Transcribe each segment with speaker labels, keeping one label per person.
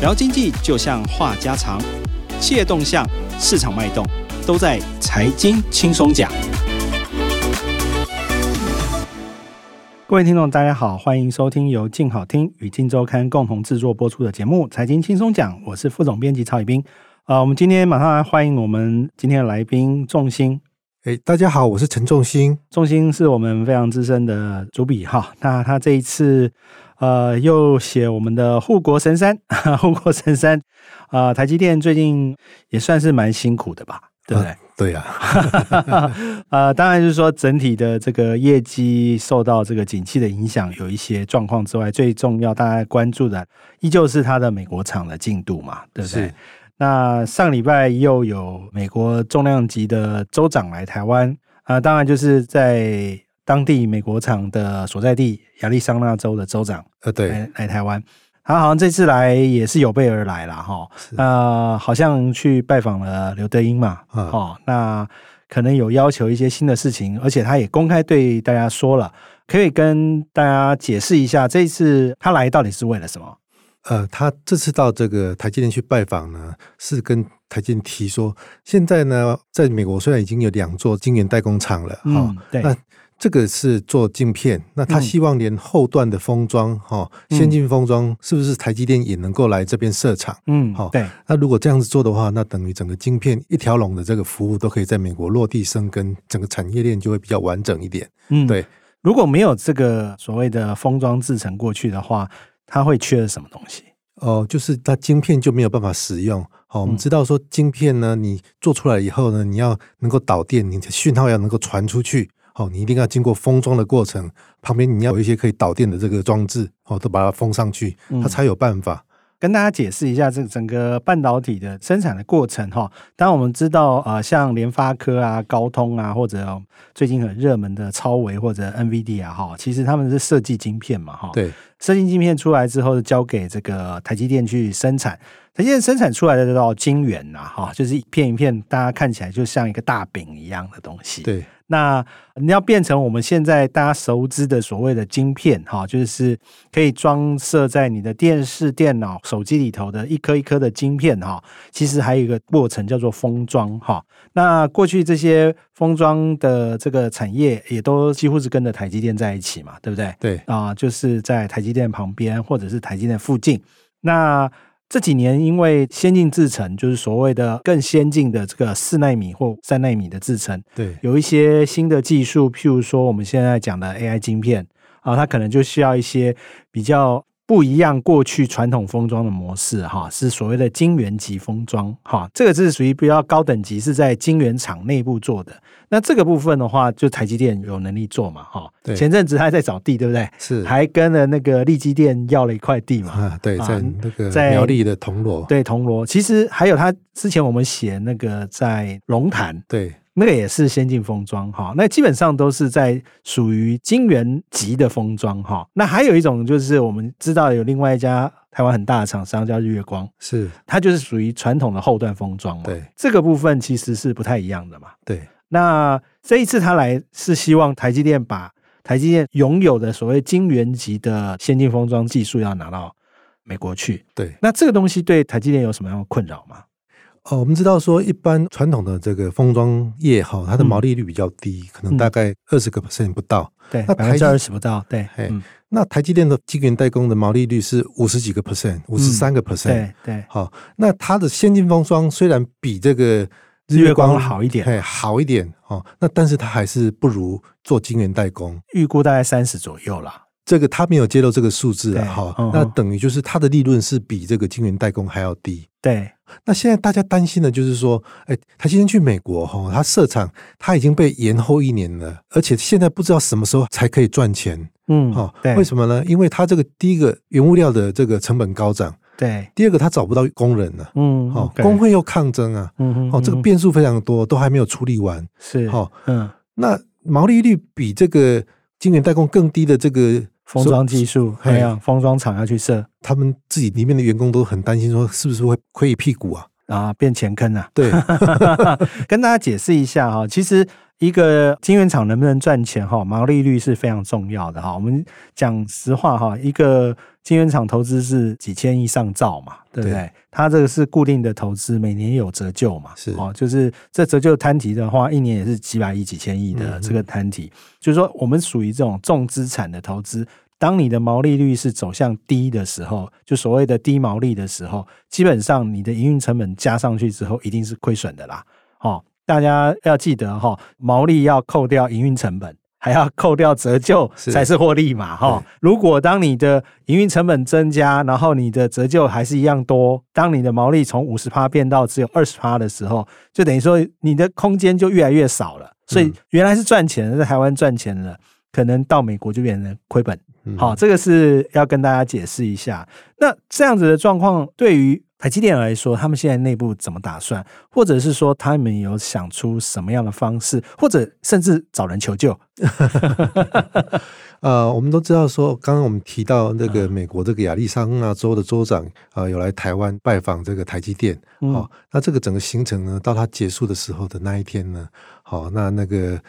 Speaker 1: 聊经济就像话家常，企业动向、市场脉动，都在财经轻松讲。各位听众，大家好，欢迎收听由静好听与静周刊共同制作播出的节目《财经轻松讲》，我是副总编辑曹宇斌。啊，我们今天马上来欢迎我们今天的来宾仲兴。
Speaker 2: 哎，大家好，我是陈仲兴。
Speaker 1: 仲兴是我们非常资深的主笔哈，那他这一次。呃，又写我们的护国神山，护国神山，啊、呃，台积电最近也算是蛮辛苦的吧，对不对？呃、
Speaker 2: 对呀、
Speaker 1: 啊，呃，当然就是说整体的这个业绩受到这个景气的影响，有一些状况之外，最重要大家关注的依旧是它的美国厂的进度嘛，对不对？那上礼拜又有美国重量级的州长来台湾，啊、呃，当然就是在。当地美国厂的所在地亚利桑那州的州长，
Speaker 2: 呃，对，
Speaker 1: 来来台湾，他好像这次来也是有备而来了哈，呃，好像去拜访了刘德英嘛，哦，那可能有要求一些新的事情，而且他也公开对大家说了，可以跟大家解释一下，这一次他来到底是为了什么？
Speaker 2: 呃，他这次到这个台积电去拜访呢，是跟台积电提说，现在呢，在美国虽然已经有两座晶圆代工厂了，哈、嗯，
Speaker 1: 对，
Speaker 2: 那。这个是做镜片，那他希望连后段的封装，哈、嗯，先进封装是不是台积电也能够来这边设厂？嗯，好，对。那如果这样子做的话，那等于整个晶片一条龙的这个服务都可以在美国落地生根，整个产业链就会比较完整一点。嗯，对。
Speaker 1: 如果没有这个所谓的封装制成过去的话，它会缺什么东西？
Speaker 2: 哦，就是它晶片就没有办法使用。好，我们知道说晶片呢，你做出来以后呢，你要能够导电，你的讯号要能够传出去。哦，你一定要经过封装的过程，旁边你要有一些可以导电的这个装置，哦，都把它封上去，它才有办法。嗯，
Speaker 1: 跟大家解释一下这整个半导体的生产的过程哈。当然我们知道，呃，像联发科啊、高通啊，或者最近很热门的超微或者 NVIDIA 哈，其实他们是设计晶片嘛，哈。对，设计晶片出来之后，交给这个台积电去生产。台积电生产出来的这套晶圆呐，哈，就是一片一片，大家看起来就像一个大饼一样的东西。对。那你要变成我们现在大家熟知的所谓的晶片，哈，就是可以装设在你的电视、电脑、手机里头的一颗一颗的晶片，哈，其实还有一个过程叫做封装，哈。那过去这些封装的这个产业也都几乎是跟着台积电在一起嘛，对不对？对啊，就是在台积电旁边或者是台积电附近，那。这几年，因为先进制程，就是所谓的更先进的这个四纳米或三纳米的制程，对，有一些新的技术，譬如说我们现在讲的 AI 晶片啊，它可能就需要一些比较。不一样，过去传统封装的模式，哈，是所谓的晶圆级封装，哈，这个是属于比较高等级，是在晶圆厂内部做的。那这个部分的话，就台积电有能力做嘛，哈。对。前阵子还在找地，对不对？是。还跟了那个力积电要了一块地嘛。啊，
Speaker 2: 对，在那个在苗栗的铜锣。
Speaker 1: 对，铜锣。其实还有他之前我们写那个在龙潭。对。那个也是先进封装哈，那基本上都是在属于晶圆级的封装哈。那还有一种就是我们知道有另外一家台湾很大的厂商叫日月光，是它就是属于传统的后段封装嘛。对，这个部分其实是不太一样的嘛。对，那这一次他来是希望台积电把台积电拥有的所谓晶圆级的先进封装技术要拿到美国去。对，那这个东西对台积电有什么样的困扰吗？
Speaker 2: 哦，我们知道说，一般传统的这个封装业哈，它的毛利率比较低，嗯、可能大概二十个 percent 不到。
Speaker 1: 对，那百分之二十不到。对，
Speaker 2: 嗯、那台积电的晶圆代工的毛利率是五十几个 percent，五十三个 percent。对对。好，那它的先进封装虽然比这个日月光，
Speaker 1: 好一点，
Speaker 2: 哎，好一点哦，那但是它还是不如做晶圆代工，
Speaker 1: 预估大概三十左右啦。
Speaker 2: 这个他没有揭露这个数字啊，哈，那等于就是它的利润是比这个晶圆代工还要低。对。那现在大家担心的就是说，哎，他今天去美国哈，他设厂他已经被延后一年了，而且现在不知道什么时候才可以赚钱。嗯，哈，为什么呢？因为他这个第一个原物料的这个成本高涨，对，第二个他找不到工人了，嗯，好，工会又抗争啊，嗯，哦，这个变数非常多，都还没有处理完，是，哦，嗯，那毛利率比这个晶圆代工更低的这个。
Speaker 1: 封装技术，还有封装厂要去设，
Speaker 2: 他们自己里面的员工都很担心，说是不是会亏一屁股啊？
Speaker 1: 啊，变钱坑啊？
Speaker 2: 对，
Speaker 1: 跟大家解释一下哈，其实一个晶圆厂能不能赚钱哈，毛利率是非常重要的哈。我们讲实话哈，一个晶圆厂投资是几千亿上兆嘛，对不对？对，它这个是固定的投资，每年有折旧嘛，
Speaker 2: 是
Speaker 1: 哦，就是这折旧摊提的话，一年也是几百亿、几千亿的这个摊提。就是说，我们属于这种重资产的投资，当你的毛利率是走向低的时候，就所谓的低毛利的时候，基本上你的营运成本加上去之后，一定是亏损的啦，哦。大家要记得哈，毛利要扣掉营运成本，还要扣掉折旧，才是获利嘛哈。如果当你的营运成本增加，然后你的折旧还是一样多，当你的毛利从五十趴变到只有二十趴的时候，就等于说你的空间就越来越少了。所以原来是赚钱的，在台湾赚钱了，可能到美国就变成亏本。好，这个是要跟大家解释一下。那这样子的状况对于台积电来说，他们现在内部怎么打算，或者是说他们有想出什么样的方式，或者甚至找人求救？
Speaker 2: 呃，我们都知道说，刚刚我们提到那个美国这个亚利桑那州的州长啊、呃，有来台湾拜访这个台积电。好、哦，那这个整个行程呢，到他结束的时候的那一天呢，好、哦，那那个。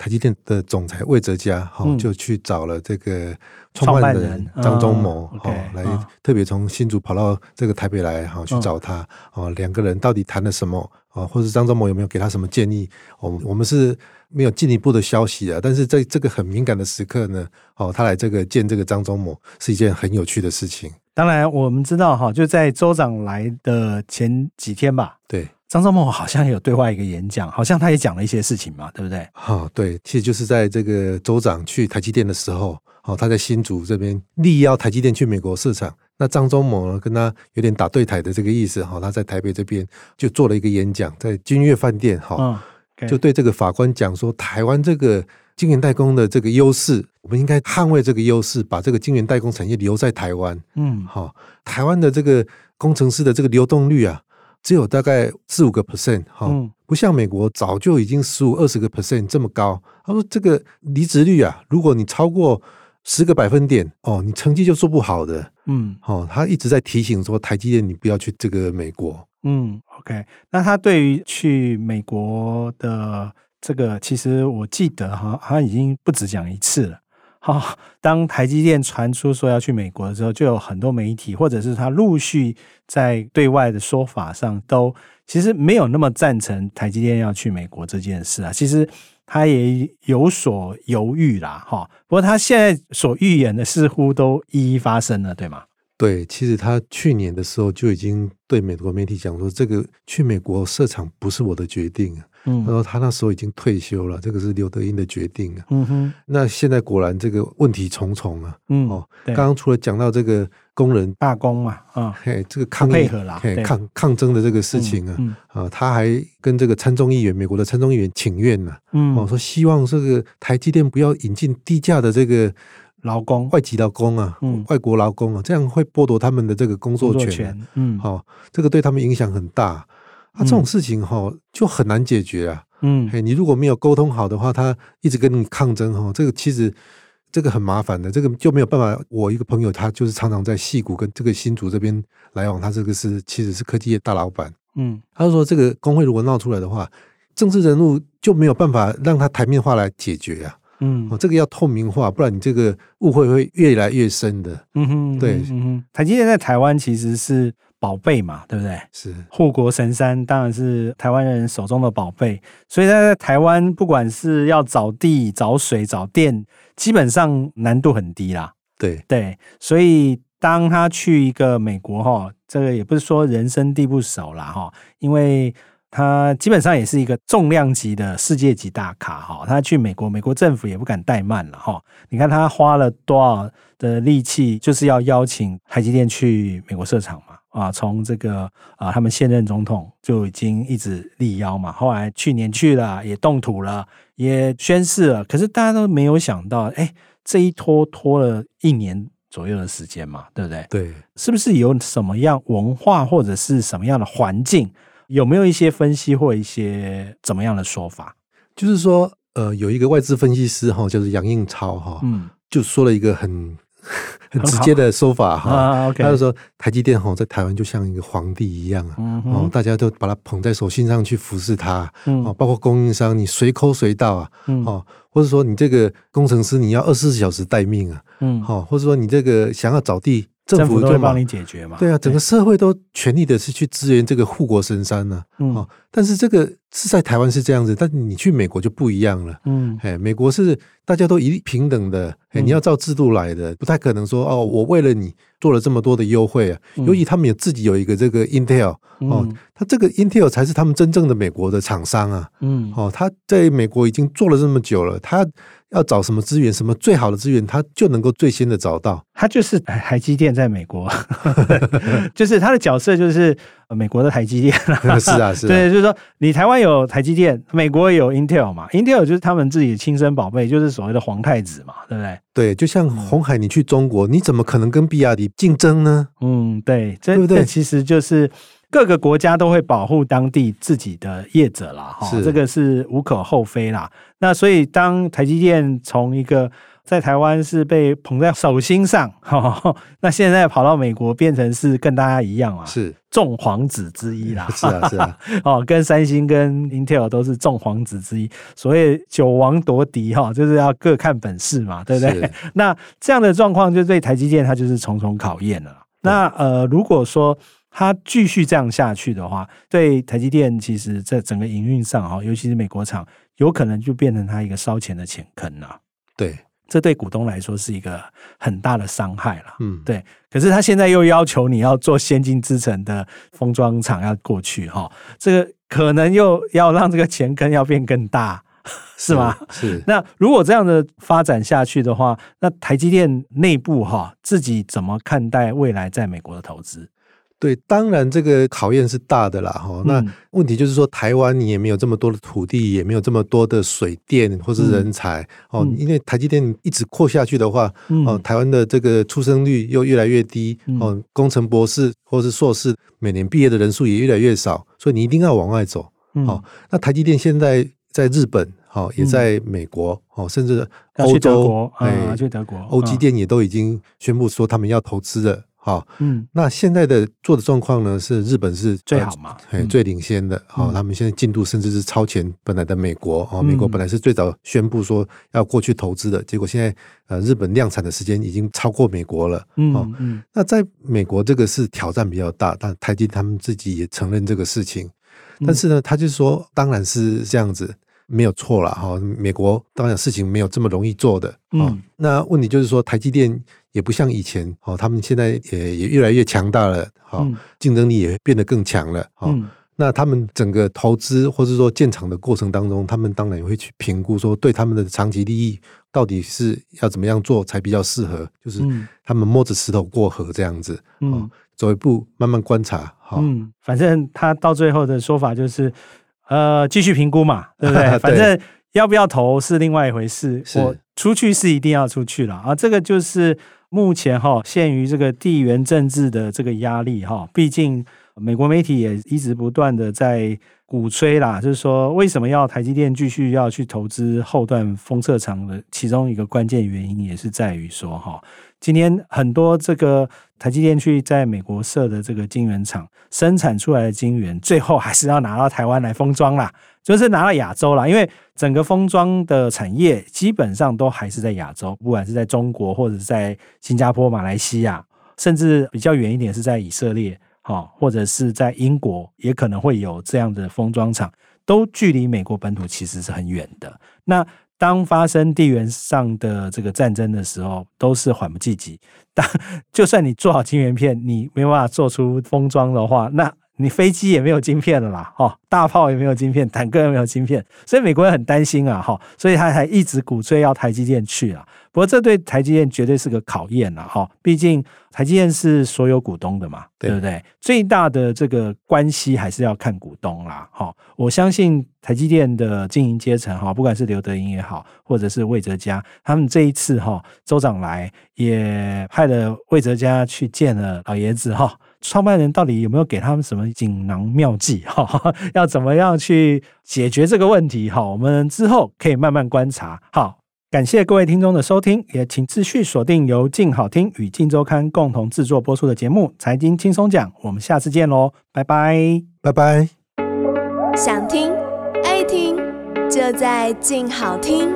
Speaker 2: 台积电的总裁魏哲家，哈、嗯，就去找了这个创办人张忠谋，哈、嗯，来特别从新竹跑到这个台北来，哈，去找他，哦、嗯，两个人到底谈了什么，啊，或者张忠谋有没有给他什么建议？我们我们是没有进一步的消息啊，但是在这个很敏感的时刻呢，哦，他来这个见这个张忠谋是一件很有趣的事情。
Speaker 1: 当然，我们知道哈，就在州长来的前几天吧，
Speaker 2: 对。
Speaker 1: 张忠谋好像也有对外一个演讲，好像他也讲了一些事情嘛，对不对？
Speaker 2: 哈、哦，对，其实就是在这个州长去台积电的时候，哦，他在新竹这边力邀台积电去美国市场，那张忠谋呢跟他有点打对台的这个意思，哈、哦，他在台北这边就做了一个演讲，在君悦饭店，哈、哦，嗯 okay、就对这个法官讲说，台湾这个晶圆代工的这个优势，我们应该捍卫这个优势，把这个晶圆代工产业留在台湾，嗯，好、哦，台湾的这个工程师的这个流动率啊。只有大概四五个 percent 哈，不像美国早就已经十五二十个 percent 这么高。他说这个离职率啊，如果你超过十个百分点哦，你成绩就做不好的。嗯，哦，他一直在提醒说台积电你不要去这个美国。
Speaker 1: 嗯，OK，那他对于去美国的这个，其实我记得哈，他已经不止讲一次了。好，当台积电传出说要去美国的时候，就有很多媒体或者是他陆续在对外的说法上，都其实没有那么赞成台积电要去美国这件事啊。其实他也有所犹豫啦，哈。不过他现在所预言的似乎都一一发生了，对吗？
Speaker 2: 对，其实他去年的时候就已经对美国媒体讲说，这个去美国设厂不是我的决定啊。嗯，他说他那时候已经退休了，这个是刘德英的决定啊。嗯哼，那现在果然这个问题重重啊。嗯，哦，刚刚除了讲到这个工人罢工嘛，啊，嘿，这个抗议，配合啦，嘿，抗抗争的这个事情啊，嗯嗯、啊，他还跟这个参众议员，美国的参众议员请愿呢、啊，嗯，哦，说希望这个台积电不要引进低价的这个劳工，外籍劳工啊，嗯，外国劳工啊，这样会剥夺他们的这个工作权，作权嗯，好、哦，这个对他们影响很大。啊，这种事情哈就很难解决啊。嗯，嘿，你如果没有沟通好的话，他一直跟你抗争哈，这个其实这个很麻烦的，这个就没有办法。我一个朋友，他就是常常在戏谷跟这个新竹这边来往，他这个是其实是科技业大老板。嗯，他就说这个工会如果闹出来的话，政治人物就没有办法让他台面化来解决呀。嗯，哦，这个要透明化，不然你这个误会会越来越深的。嗯哼，对，嗯哼，
Speaker 1: 台积电在台湾其实是。宝贝嘛，对不对？
Speaker 2: 是
Speaker 1: 护国神山，当然是台湾人手中的宝贝。所以他在台湾，不管是要找地、找水、找电，基本上难度很低啦。
Speaker 2: 对
Speaker 1: 对，所以当他去一个美国哈，这个也不是说人生地不熟啦哈，因为他基本上也是一个重量级的世界级大咖哈。他去美国，美国政府也不敢怠慢了哈。你看他花了多少的力气，就是要邀请台积电去美国设厂嘛。啊，从这个啊，他们现任总统就已经一直力邀嘛，后来去年去了，也动土了，也宣誓了，可是大家都没有想到，哎、欸，这一拖拖了一年左右的时间嘛，对不对？
Speaker 2: 对，
Speaker 1: 是不是有什么样文化或者是什么样的环境？有没有一些分析或一些怎么样的说法？
Speaker 2: 就是说，呃，有一个外资分析师哈，就是杨应超哈，嗯，就说了一个很。很直接的说法哈。他就说台积电哈在台湾就像一个皇帝一样啊，哦、嗯，大家都把它捧在手心上去服侍他，嗯，包括供应商你随抠随到啊，嗯，哦，或者说你这个工程师你要二十四小时待命啊，嗯，好，或者说你这个想要找地。
Speaker 1: 政府都会帮你解决嘛？
Speaker 2: 对啊，整个社会都全力的是去支援这个护国神山呢。嗯，哦，但是这个是在台湾是这样子，但是你去美国就不一样了。嗯，哎，美国是大家都一律平等的，哎，你要照制度来的，不太可能说哦，我为了你做了这么多的优惠啊。尤其他们有自己有一个这个 Intel 哦，他这个 Intel 才是他们真正的美国的厂商啊。嗯，哦，他在美国已经做了这么久了，他。要找什么资源，什么最好的资源，他就能够最先的找到。
Speaker 1: 他就是台积电在美国，就是他的角色就是美国的台积电。
Speaker 2: 是啊，是啊。
Speaker 1: 对，就是说你台湾有台积电，美国有 Intel 嘛，Intel 就是他们自己的亲生宝贝，就是所谓的皇太子嘛，对不对？
Speaker 2: 对，就像红海，你去中国，你怎么可能跟比亚迪竞争呢？
Speaker 1: 嗯，对，这对不对？其实就是。各个国家都会保护当地自己的业者啦，哈，这个是无可厚非啦。那所以当台积电从一个在台湾是被捧在手心上，哈，那现在跑到美国变成是跟大家一样啊，
Speaker 2: 是
Speaker 1: 众皇子之一啦，
Speaker 2: 是 啊是啊，
Speaker 1: 哦，跟三星跟 Intel 都是众皇子之一。所谓九王夺嫡哈，就是要各看本事嘛，对不对？那这样的状况就对台积电它就是重重考验了。那呃，如果说它继续这样下去的话，对台积电其实在整个营运上哈，尤其是美国厂，有可能就变成它一个烧钱的钱坑了。
Speaker 2: 对，
Speaker 1: 这对股东来说是一个很大的伤害了。嗯，对。可是他现在又要求你要做先进制程的封装厂要过去哈，这个可能又要让这个钱坑要变更大，是吗？
Speaker 2: 是。是
Speaker 1: 那如果这样的发展下去的话，那台积电内部哈自己怎么看待未来在美国的投资？
Speaker 2: 对，当然这个考验是大的啦，哈。那问题就是说，台湾你也没有这么多的土地，也没有这么多的水电或是人才哦。因为台积电一直扩下去的话，哦，台湾的这个出生率又越来越低，哦，工程博士或是硕士每年毕业的人数也越来越少，所以你一定要往外走。哦，那台积电现在在日本，哦，也在美国，哦，甚至欧洲，
Speaker 1: 哎，去德国，
Speaker 2: 欧积电也都已经宣布说他们要投资了。好，嗯，那现在的做的状况呢，是日本是
Speaker 1: 最好嘛，
Speaker 2: 呃、最领先的。好、嗯，他们现在进度甚至是超前本来的美国。哦，美国本来是最早宣布说要过去投资的，结果现在呃，日本量产的时间已经超过美国了。嗯嗯，那在美国这个是挑战比较大，但台积他们自己也承认这个事情。但是呢，他就说，当然是这样子。没有错了哈，美国当然事情没有这么容易做的。嗯，那问题就是说，台积电也不像以前哦，他们现在也也越来越强大了，哈，竞争力也变得更强了。嗯，那他们整个投资或者说建厂的过程当中，他们当然也会去评估说，对他们的长期利益到底是要怎么样做才比较适合，就是他们摸着石头过河这样子。嗯，走一步慢慢观察。
Speaker 1: 嗯，反正他到最后的说法就是。呃，继续评估嘛，对不对？反正要不要投是另外一回事。我出去是一定要出去了啊，这个就是目前哈，限于这个地缘政治的这个压力哈。毕竟美国媒体也一直不断的在鼓吹啦，就是说为什么要台积电继续要去投资后段封测厂的其中一个关键原因，也是在于说哈。今天很多这个台积电去在美国设的这个晶圆厂生产出来的晶圆，最后还是要拿到台湾来封装啦，就是拿到亚洲啦。因为整个封装的产业基本上都还是在亚洲，不管是在中国或者在新加坡、马来西亚，甚至比较远一点是在以色列，哈，或者是在英国，也可能会有这样的封装厂，都距离美国本土其实是很远的。那当发生地缘上的这个战争的时候，都是缓不济急。当 就算你做好晶圆片，你没办法做出封装的话，那你飞机也没有晶片了啦，哈，大炮也没有晶片，坦克也没有晶片，所以美国人很担心啊，哈，所以他还一直鼓吹要台积电去啊。不过这对台积电绝对是个考验了，哈，毕竟。台积电是所有股东的嘛，对不对？最大的这个关系还是要看股东啦。哈，我相信台积电的经营阶层哈，不管是刘德英也好，或者是魏哲家，他们这一次哈，州长来也派了魏哲家去见了老爷子哈。创办人到底有没有给他们什么锦囊妙计 哈？要怎么样去解决这个问题哈？我们之后可以慢慢观察。好。感谢各位听众的收听，也请继续锁定由静好听与静周刊共同制作播出的节目《财经轻松讲》，我们下次见喽，拜拜，
Speaker 2: 拜拜。
Speaker 3: 想听爱听，就在静好听。